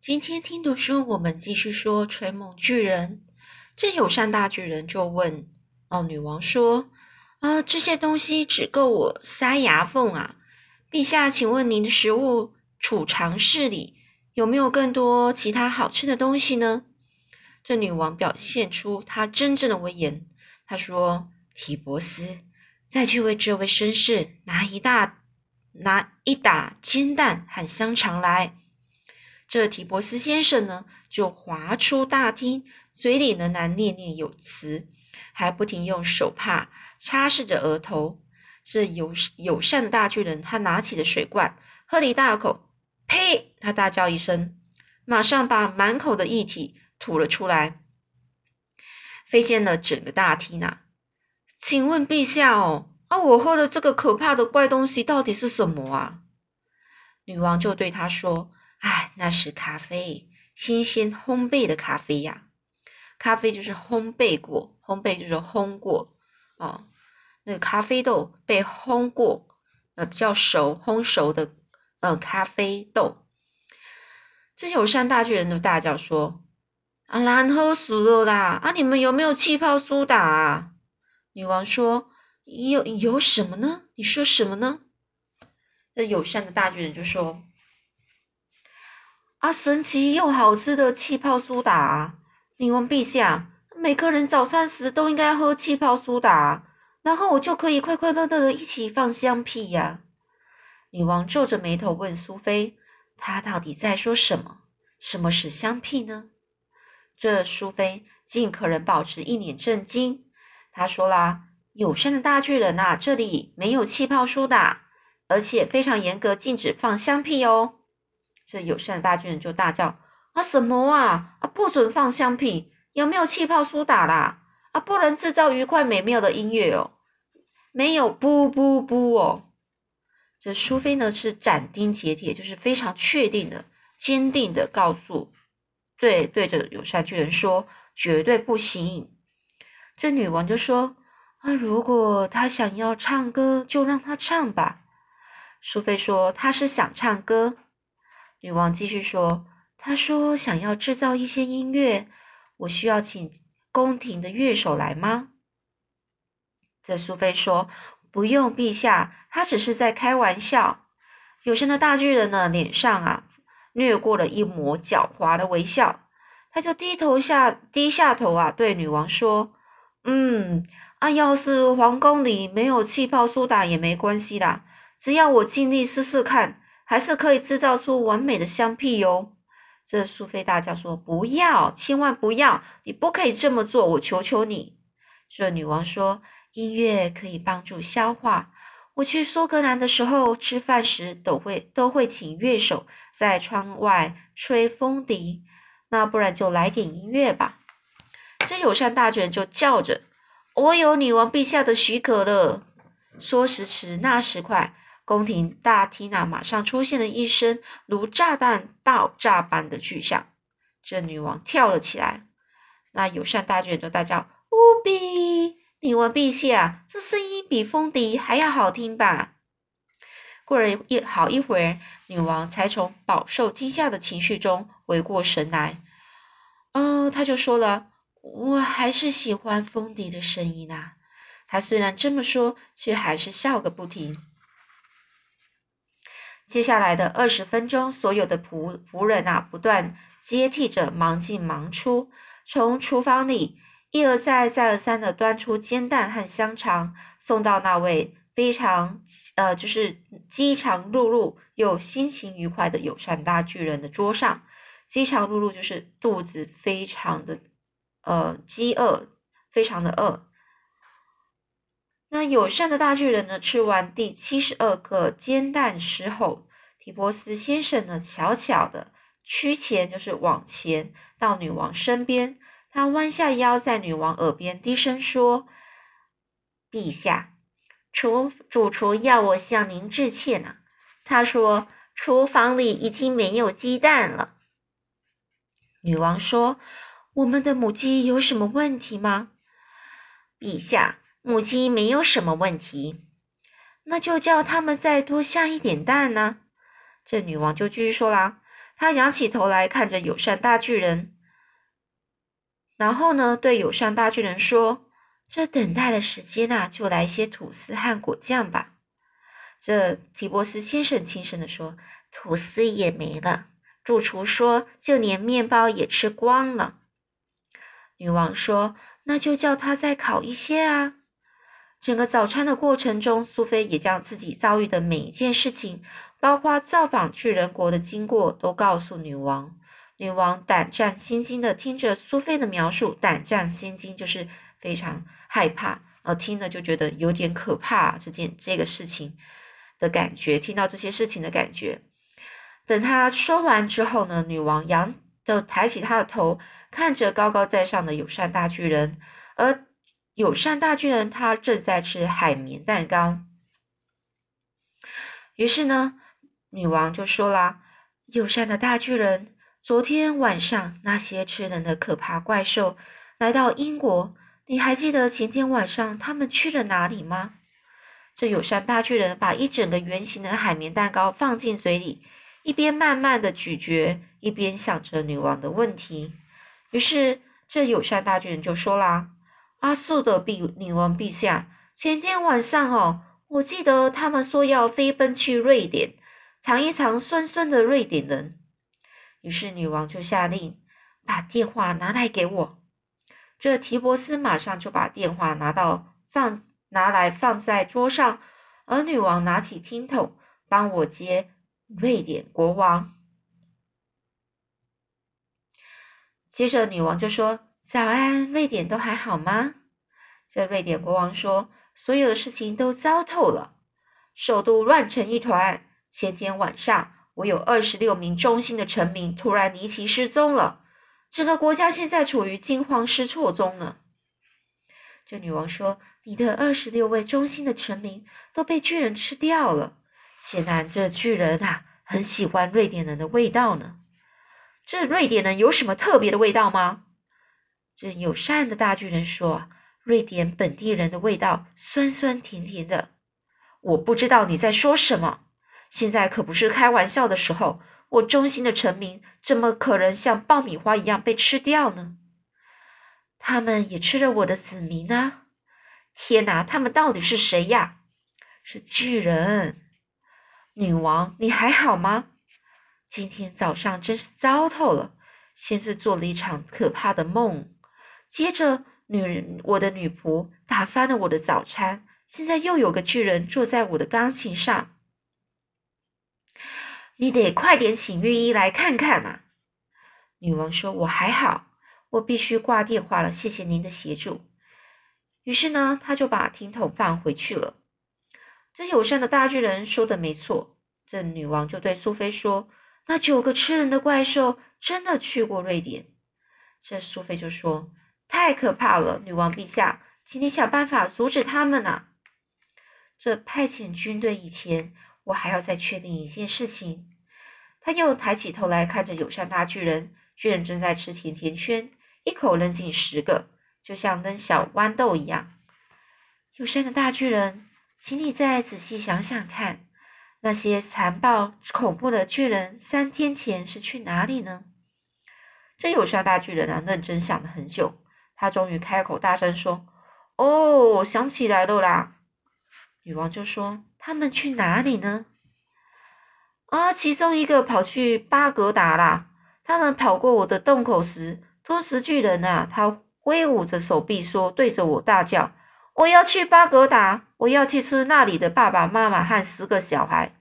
今天听读书，我们继续说吹梦巨人。这友善大巨人就问：“哦，女王说，啊，这些东西只够我塞牙缝啊。陛下，请问您的食物储藏室里有没有更多其他好吃的东西呢？”这女王表现出她真正的威严。她说：“提伯斯，再去为这位绅士拿一大拿一打煎蛋和香肠来。”这提伯斯先生呢，就滑出大厅，嘴里呢喃念念有词，还不停用手帕擦拭着额头。这友友善的大巨人，他拿起了水罐，喝了一大口，呸！他大叫一声，马上把满口的液体吐了出来，飞溅了整个大厅啊！请问陛下哦，啊，我喝的这个可怕的怪东西到底是什么啊？女王就对他说。哎，那是咖啡，新鲜烘焙的咖啡呀。咖啡就是烘焙过，烘焙就是烘过哦。那个咖啡豆被烘过，呃，比较熟，烘熟的，呃，咖啡豆。这友善大巨人都大叫说：“啊，难喝死了啦！啊，你们有没有气泡苏打啊？”女王说：“有，有什么呢？你说什么呢？”那友善的大巨人就说。啊，神奇又好吃的气泡苏打！女王陛下，每个人早餐时都应该喝气泡苏打，然后我就可以快快乐乐的一起放香屁呀！女王皱着眉头问苏菲：“她到底在说什么？什么是香屁呢？”这苏菲尽可能保持一脸震惊。她说啦：“友善的大巨人啊，这里没有气泡苏打，而且非常严格禁止放香屁哦。”这友善的大巨人就大叫：“啊，什么啊？啊，不准放香屁！有没有气泡苏打啦？啊，不能制造愉快美妙的音乐哦！没有，不不不哦！”这苏菲呢是斩钉截铁，就是非常确定的、坚定的告诉对对着友善巨人说：“绝对不行！”这女王就说：“啊，如果他想要唱歌，就让他唱吧。”苏菲说：“他是想唱歌。”女王继续说：“她说想要制造一些音乐，我需要请宫廷的乐手来吗？”这苏菲说：“不用，陛下，他只是在开玩笑。”有声的大巨人呢，脸上啊掠过了一抹狡猾的微笑，他就低头下低下头啊，对女王说：“嗯，啊，要是皇宫里没有气泡苏打也没关系的，只要我尽力试试看。”还是可以制造出完美的香屁哟！这苏菲大叫说：“不要，千万不要！你不可以这么做，我求求你！”这女王说：“音乐可以帮助消化。我去苏格兰的时候，吃饭时都会都会请乐手在窗外吹风笛。那不然就来点音乐吧。”这友善大人就叫着：“我有女王陛下的许可了。”说时迟，那时快。宫廷大厅啊，马上出现了一声如炸弹爆炸般的巨响。这女王跳了起来，那友善大巨人就大叫：“无比！女王陛下，这声音比风笛还要好听吧？”过了一好一会儿，女王才从饱受惊吓的情绪中回过神来。哦，她就说了：“我还是喜欢风笛的声音啊。”她虽然这么说，却还是笑个不停。接下来的二十分钟，所有的仆仆人啊，不断接替着忙进忙出，从厨房里一而再、再而三的端出煎蛋和香肠，送到那位非常呃，就是饥肠辘辘又心情愉快的友善大巨人的桌上。饥肠辘辘就是肚子非常的呃饥饿，非常的饿。那友善的大巨人呢？吃完第七十二个煎蛋时候，提波斯先生呢，悄悄的趋前，就是往前到女王身边。他弯下腰，在女王耳边低声说：“陛下，厨主厨要我向您致歉呢。他说厨房里已经没有鸡蛋了。”女王说：“我们的母鸡有什么问题吗？”陛下。母鸡没有什么问题，那就叫他们再多下一点蛋呢。这女王就继续说啦：“她仰起头来看着友善大巨人，然后呢，对友善大巨人说：“这等待的时间啊，就来些吐司和果酱吧。”这提波斯先生轻声的说：“吐司也没了。”主厨说：“就连面包也吃光了。”女王说：“那就叫他再烤一些啊。”整个早餐的过程中，苏菲也将自己遭遇的每一件事情，包括造访巨人国的经过，都告诉女王。女王胆战心惊的听着苏菲的描述，胆战心惊就是非常害怕，呃，听了就觉得有点可怕这件这个事情的感觉，听到这些事情的感觉。等她说完之后呢，女王扬的抬起她的头，看着高高在上的友善大巨人，而友善大巨人他正在吃海绵蛋糕。于是呢，女王就说啦：“友善的大巨人，昨天晚上那些吃人的可怕怪兽来到英国，你还记得前天晚上他们去了哪里吗？”这友善大巨人把一整个圆形的海绵蛋糕放进嘴里。一边慢慢的咀嚼，一边想着女王的问题。于是，这友善大巨人就说啦：“阿素的陛女王陛下，前天晚上哦，我记得他们说要飞奔去瑞典，尝一尝酸酸的瑞典人。”于是，女王就下令把电话拿来给我。这提伯斯马上就把电话拿到放拿来放在桌上，而女王拿起听筒帮我接。瑞典国王。接着，女王就说：“早安，瑞典都还好吗？”这瑞典国王说：“所有的事情都糟透了，首都乱成一团。前天晚上，我有二十六名忠心的臣民突然离奇失踪了，整个国家现在处于惊慌失措中呢。”这女王说：“你的二十六位忠心的臣民都被巨人吃掉了。”显然，这巨人啊，很喜欢瑞典人的味道呢。这瑞典人有什么特别的味道吗？这友善的大巨人说：“瑞典本地人的味道酸酸甜甜的。”我不知道你在说什么。现在可不是开玩笑的时候。我忠心的臣民怎么可能像爆米花一样被吃掉呢？他们也吃了我的子民啊！天哪，他们到底是谁呀？是巨人。女王，你还好吗？今天早上真是糟透了。先是做了一场可怕的梦，接着女人，我的女仆打翻了我的早餐，现在又有个巨人坐在我的钢琴上。你得快点请御医来看看啊！女王说：“我还好，我必须挂电话了。谢谢您的协助。”于是呢，他就把听筒放回去了。这友善的大巨人说的没错，这女王就对苏菲说：“那九个吃人的怪兽真的去过瑞典。”这苏菲就说：“太可怕了，女王陛下，请你想办法阻止他们呐！”这派遣军队以前，我还要再确定一件事情。他又抬起头来看着友善大巨人，巨人正在吃甜甜圈，一口扔进十个，就像扔小豌豆一样。友善的大巨人。请你再仔细想想看，那些残暴恐怖的巨人三天前是去哪里呢？这友善大巨人啊，认真想了很久，他终于开口大声说：“哦，我想起来了啦！”女王就说：“他们去哪里呢？”啊，其中一个跑去巴格达啦。他们跑过我的洞口时，吞食巨人啊，他挥舞着手臂说，对着我大叫。我要去巴格达，我要去吃那里的爸爸妈妈和十个小孩。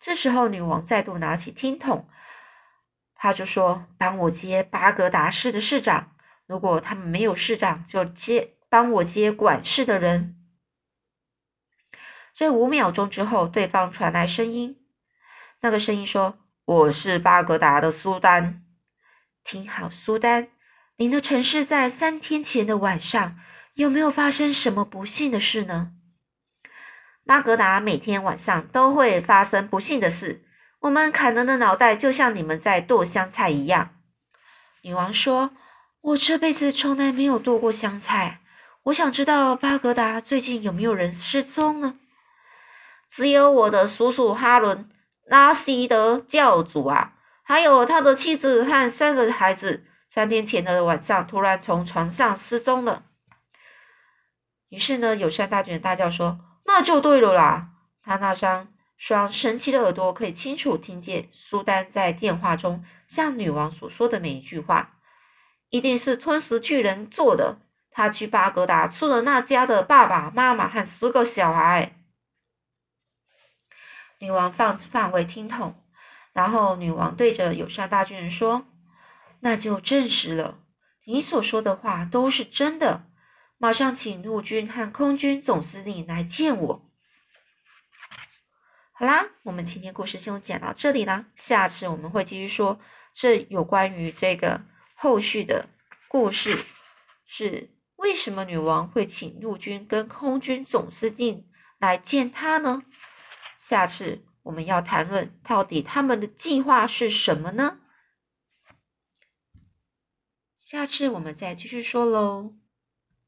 这时候，女王再度拿起听筒，她就说：“帮我接巴格达市的市长。如果他们没有市长，就接帮我接管事的人。”这五秒钟之后，对方传来声音，那个声音说：“我是巴格达的苏丹，听好，苏丹，您的城市在三天前的晚上。”有没有发生什么不幸的事呢？巴格达每天晚上都会发生不幸的事。我们砍人的脑袋就像你们在剁香菜一样。女王说：“我这辈子从来没有剁过香菜。我想知道巴格达最近有没有人失踪呢？”只有我的叔叔哈伦拉希德教主啊，还有他的妻子和三个孩子，三天前的晚上突然从床上失踪了。于是呢，友善大卷大叫说：“那就对了啦！”他那张双神奇的耳朵可以清楚听见苏丹在电话中向女王所说的每一句话。一定是吞食巨人做的。他去巴格达吃了那家的爸爸妈妈和十个小孩。女王放放回听筒，然后女王对着友善大巨人说：“那就证实了，你所说的话都是真的。马上请陆军和空军总司令来见我。”好啦，我们今天故事就讲到这里啦，下次我们会继续说这有关于这个后续的故事，是为什么女王会请陆军跟空军总司令来见她呢？下次我们要谈论到底他们的计划是什么呢？下次我们再继续说喽。